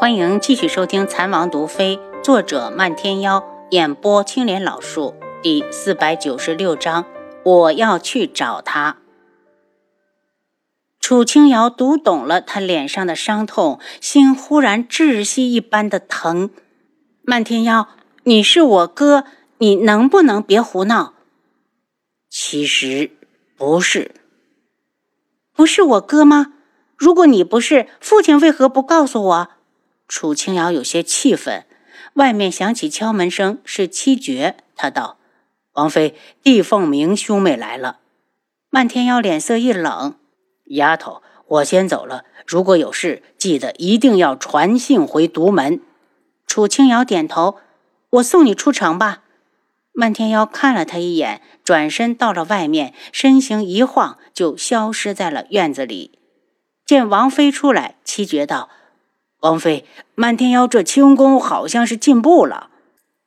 欢迎继续收听《残王毒妃》，作者漫天妖，演播青莲老树，第四百九十六章。我要去找他。楚清瑶读懂了他脸上的伤痛，心忽然窒息一般的疼。漫天妖，你是我哥，你能不能别胡闹？其实不是，不是我哥吗？如果你不是，父亲为何不告诉我？楚清瑶有些气愤。外面响起敲门声，是七绝。他道：“王妃，帝凤鸣兄妹来了。”漫天妖脸色一冷：“丫头，我先走了。如果有事，记得一定要传信回独门。”楚清瑶点头：“我送你出城吧。”漫天妖看了他一眼，转身到了外面，身形一晃就消失在了院子里。见王妃出来，七绝道。王妃，漫天妖这轻功好像是进步了，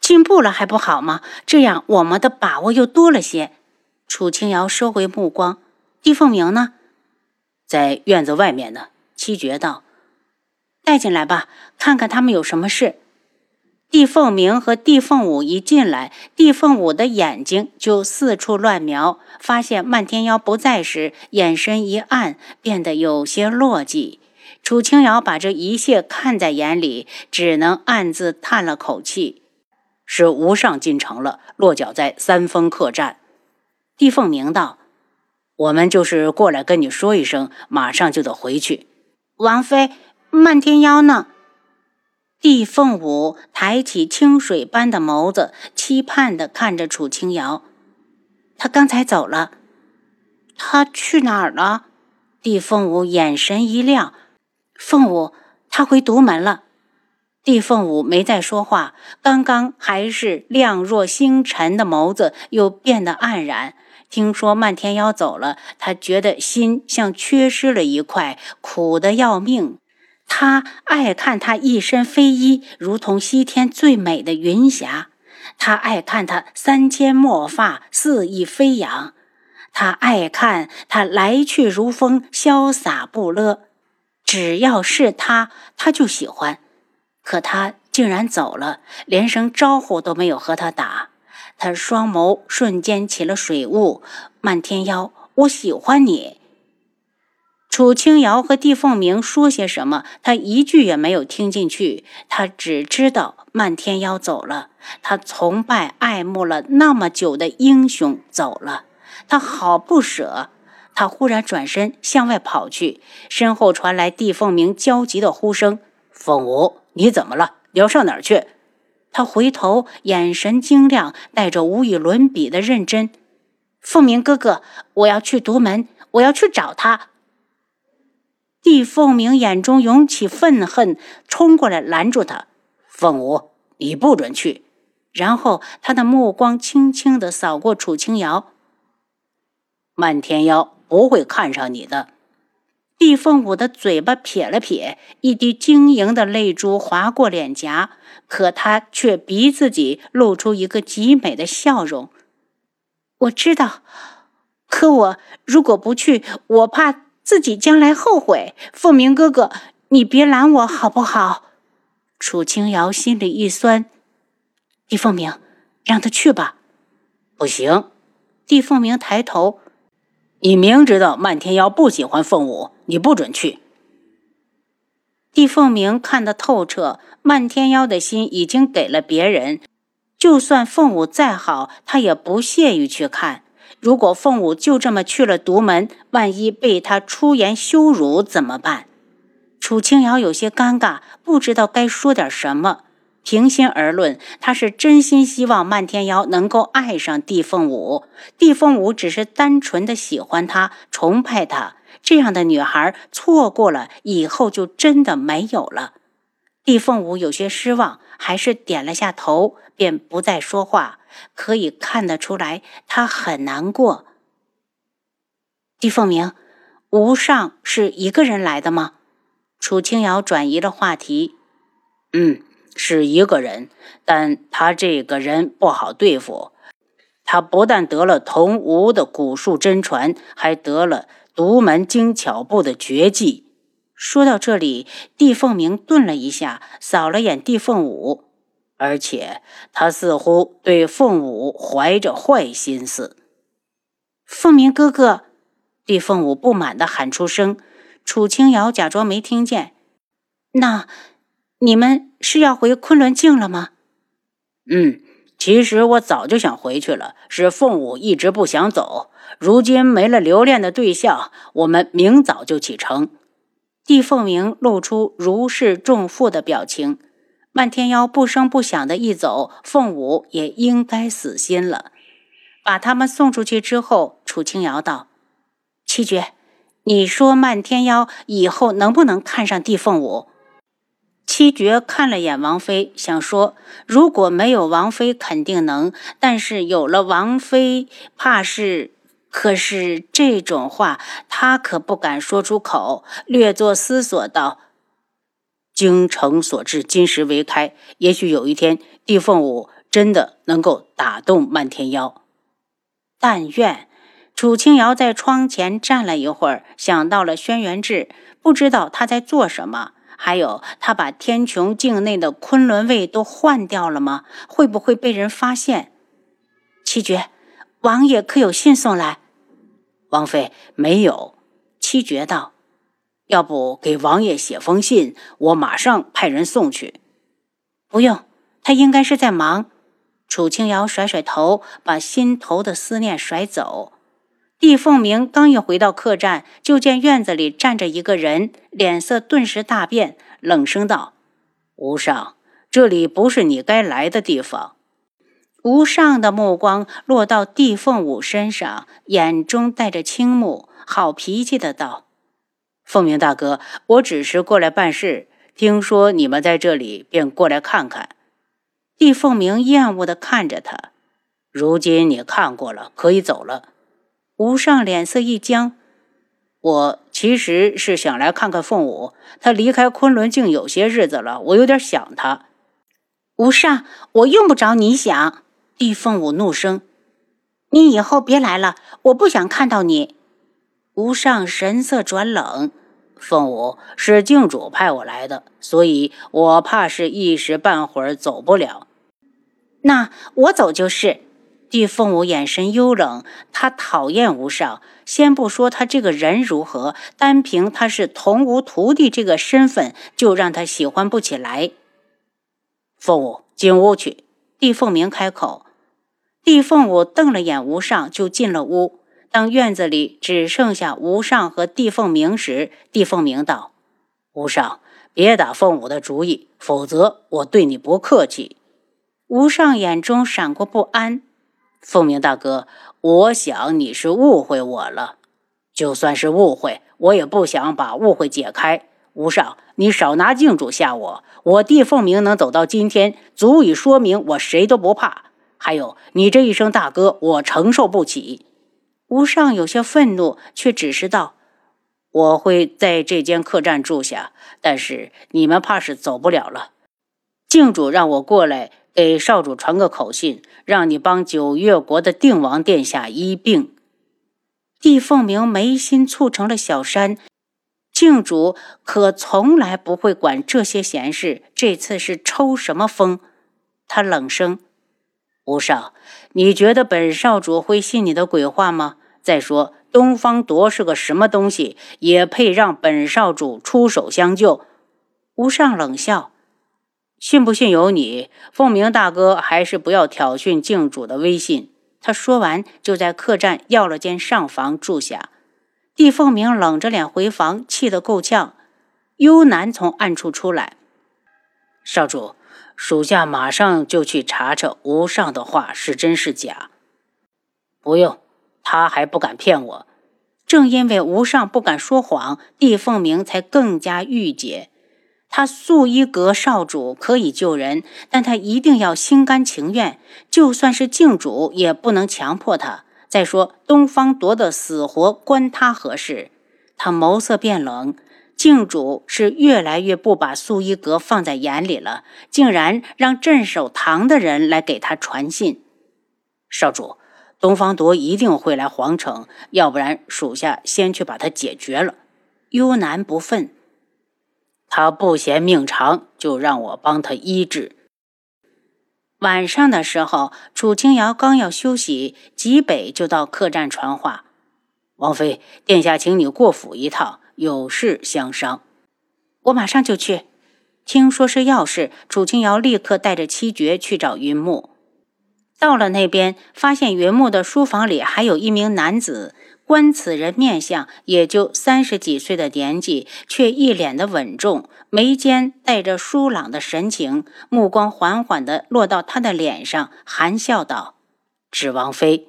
进步了还不好吗？这样我们的把握又多了些。楚清瑶收回目光，帝凤鸣呢？在院子外面呢。七绝道：“带进来吧，看看他们有什么事。”帝凤鸣和帝凤舞一进来，帝凤舞的眼睛就四处乱瞄，发现漫天妖不在时，眼神一暗，变得有些落寂。楚清瑶把这一切看在眼里，只能暗自叹了口气。是无上进城了，落脚在三峰客栈。帝凤鸣道：“我们就是过来跟你说一声，马上就得回去。”王妃，漫天妖呢？帝凤舞抬起清水般的眸子，期盼地看着楚清瑶。他刚才走了。他去哪儿了？帝凤舞眼神一亮。凤舞，他回独门了。帝凤舞没再说话，刚刚还是亮若星辰的眸子又变得黯然。听说漫天妖走了，他觉得心像缺失了一块，苦得要命。他爱看他一身飞衣，如同西天最美的云霞；他爱看他三千墨发，肆意飞扬；他爱看他来去如风，潇洒不勒。只要是他，他就喜欢。可他竟然走了，连声招呼都没有和他打。他双眸瞬间起了水雾。漫天妖，我喜欢你。楚清瑶和帝凤鸣说些什么，他一句也没有听进去。他只知道漫天妖走了，他崇拜爱慕了那么久的英雄走了，他好不舍。他忽然转身向外跑去，身后传来帝凤鸣焦急的呼声：“凤舞，你怎么了？你要上哪儿去？”他回头，眼神晶亮，带着无与伦比的认真。“凤鸣哥哥，我要去独门，我要去找他。”帝凤鸣眼中涌起愤恨，冲过来拦住他：“凤舞，你不准去！”然后他的目光轻轻地扫过楚清瑶，漫天妖。不会看上你的，帝凤舞的嘴巴撇了撇，一滴晶莹的泪珠划过脸颊，可他却逼自己露出一个极美的笑容。我知道，可我如果不去，我怕自己将来后悔。凤鸣哥哥，你别拦我好不好？楚清瑶心里一酸，帝凤鸣，让他去吧。不行，帝凤鸣抬头。你明知道漫天妖不喜欢凤舞，你不准去。帝凤鸣看得透彻，漫天妖的心已经给了别人。就算凤舞再好，他也不屑于去看。如果凤舞就这么去了独门，万一被他出言羞辱怎么办？楚清瑶有些尴尬，不知道该说点什么。平心而论，他是真心希望漫天妖能够爱上帝凤舞。帝凤舞只是单纯的喜欢他，崇拜他。这样的女孩错过了，以后就真的没有了。帝凤舞有些失望，还是点了下头，便不再说话。可以看得出来，他很难过。帝凤鸣，无上是一个人来的吗？楚清瑶转移了话题。嗯。是一个人，但他这个人不好对付。他不但得了同吴的古术真传，还得了独门精巧部的绝技。说到这里，帝凤鸣顿了一下，扫了眼帝凤舞，而且他似乎对凤舞怀着坏心思。凤鸣哥哥，帝凤舞不满地喊出声，楚清瑶假装没听见。那你们是要回昆仑镜了吗？嗯，其实我早就想回去了，是凤舞一直不想走。如今没了留恋的对象，我们明早就启程。帝凤鸣露出如释重负的表情。漫天妖不声不响的一走，凤舞也应该死心了。把他们送出去之后，楚清瑶道：“七绝，你说漫天妖以后能不能看上帝凤舞？”七绝看了眼王妃，想说：“如果没有王妃，肯定能；但是有了王妃，怕是……”可是这种话他可不敢说出口，略作思索道：“精诚所至，金石为开。也许有一天，帝凤舞真的能够打动漫天妖。但愿。”楚清瑶在窗前站了一会儿，想到了轩辕志，不知道他在做什么。还有，他把天穹境内的昆仑卫都换掉了吗？会不会被人发现？七绝，王爷可有信送来？王妃没有，七绝道：“要不给王爷写封信，我马上派人送去。”不用，他应该是在忙。楚清瑶甩甩头，把心头的思念甩走。帝凤鸣刚一回到客栈，就见院子里站着一个人，脸色顿时大变，冷声道：“无上，这里不是你该来的地方。”无上的目光落到帝凤舞身上，眼中带着倾慕，好脾气的道：“凤鸣大哥，我只是过来办事，听说你们在这里，便过来看看。”帝凤鸣厌恶的看着他：“如今你看过了，可以走了。”无上脸色一僵：“我其实是想来看看凤舞，他离开昆仑镜有些日子了，我有点想他。”无上，我用不着你想。帝凤舞怒声：“你以后别来了，我不想看到你。”无上神色转冷：“凤舞是镜主派我来的，所以我怕是一时半会儿走不了。”那我走就是。帝凤舞眼神幽冷，他讨厌无上。先不说他这个人如何，单凭他是童无徒弟这个身份，就让他喜欢不起来。凤舞进屋去。帝凤鸣开口。帝凤舞瞪了眼无上，就进了屋。当院子里只剩下无上和帝凤鸣时，帝凤鸣道：“无上，别打凤舞的主意，否则我对你不客气。”无上眼中闪过不安。凤鸣大哥，我想你是误会我了。就算是误会，我也不想把误会解开。无上，你少拿镜主吓我。我弟凤鸣能走到今天，足以说明我谁都不怕。还有你这一声大哥，我承受不起。无上有些愤怒，却只是道：“我会在这间客栈住下，但是你们怕是走不了了。镜主让我过来给少主传个口信，让你帮九月国的定王殿下医病。”帝凤鸣眉心蹙成了小山，静主可从来不会管这些闲事，这次是抽什么风？他冷声。无上，你觉得本少主会信你的鬼话吗？再说，东方铎是个什么东西，也配让本少主出手相救？无上冷笑：“信不信由你。凤鸣大哥，还是不要挑衅镜主的威信。”他说完，就在客栈要了间上房住下。帝凤鸣冷着脸回房，气得够呛。幽南从暗处出来：“少主。”属下马上就去查查无上的话是真是假。不用，他还不敢骗我。正因为无上不敢说谎，帝凤鸣才更加郁结。他素衣阁少主可以救人，但他一定要心甘情愿。就算是镜主，也不能强迫他。再说东方夺的死活关他何事？他眸色变冷。镜主是越来越不把素衣阁放在眼里了，竟然让镇守堂的人来给他传信。少主，东方铎一定会来皇城，要不然属下先去把他解决了。幽南不忿，他不嫌命长，就让我帮他医治。晚上的时候，楚清瑶刚要休息，吉北就到客栈传话：“王妃，殿下请你过府一趟，有事相商。”我马上就去。听说是要事，楚清瑶立刻带着七绝去找云木。到了那边，发现云木的书房里还有一名男子。观此人面相，也就三十几岁的年纪，却一脸的稳重，眉间带着疏朗的神情，目光缓缓地落到他的脸上，含笑道：“指王妃，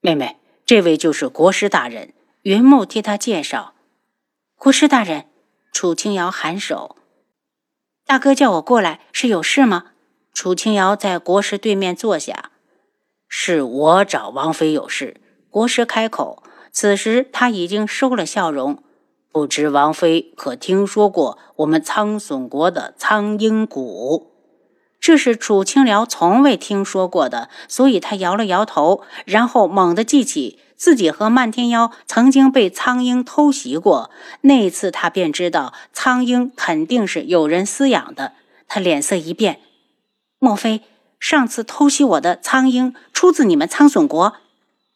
妹妹，这位就是国师大人。”云木替他介绍：“国师大人。”楚清瑶颔首：“大哥叫我过来，是有事吗？”楚清瑶在国师对面坐下：“是我找王妃有事。”国师开口，此时他已经收了笑容。不知王妃可听说过我们苍隼国的苍鹰谷？这是楚清瑶从未听说过的，所以他摇了摇头，然后猛地记起自己和漫天妖曾经被苍鹰偷袭过。那次他便知道苍鹰肯定是有人饲养的。他脸色一变，莫非上次偷袭我的苍鹰出自你们苍隼国？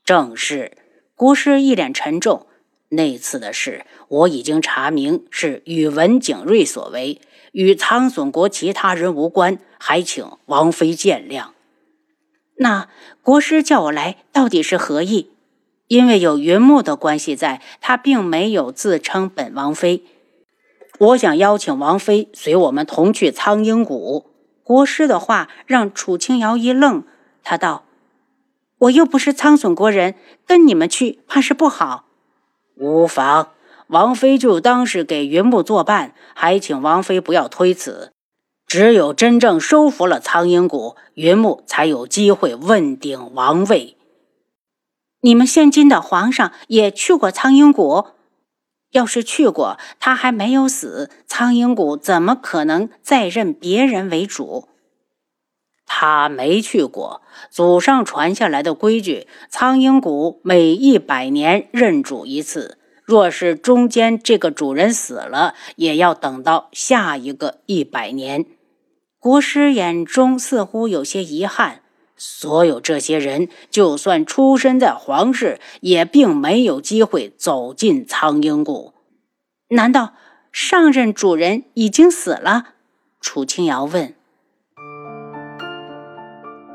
正是，国师一脸沉重。那次的事我已经查明是宇文景睿所为，与苍隼国其他人无关，还请王妃见谅。那国师叫我来，到底是何意？因为有云木的关系在，他并没有自称本王妃。我想邀请王妃随我们同去苍鹰谷。国师的话让楚清瑶一愣，他道。我又不是苍隼国人，跟你们去怕是不好。无妨，王妃就当是给云木作伴，还请王妃不要推辞。只有真正收服了苍鹰谷，云木才有机会问鼎王位。你们现今的皇上也去过苍鹰谷，要是去过，他还没有死，苍鹰谷怎么可能再任别人为主？他没去过，祖上传下来的规矩，苍鹰谷每一百年认主一次。若是中间这个主人死了，也要等到下一个一百年。国师眼中似乎有些遗憾。所有这些人，就算出身在皇室，也并没有机会走进苍鹰谷。难道上任主人已经死了？楚清瑶问。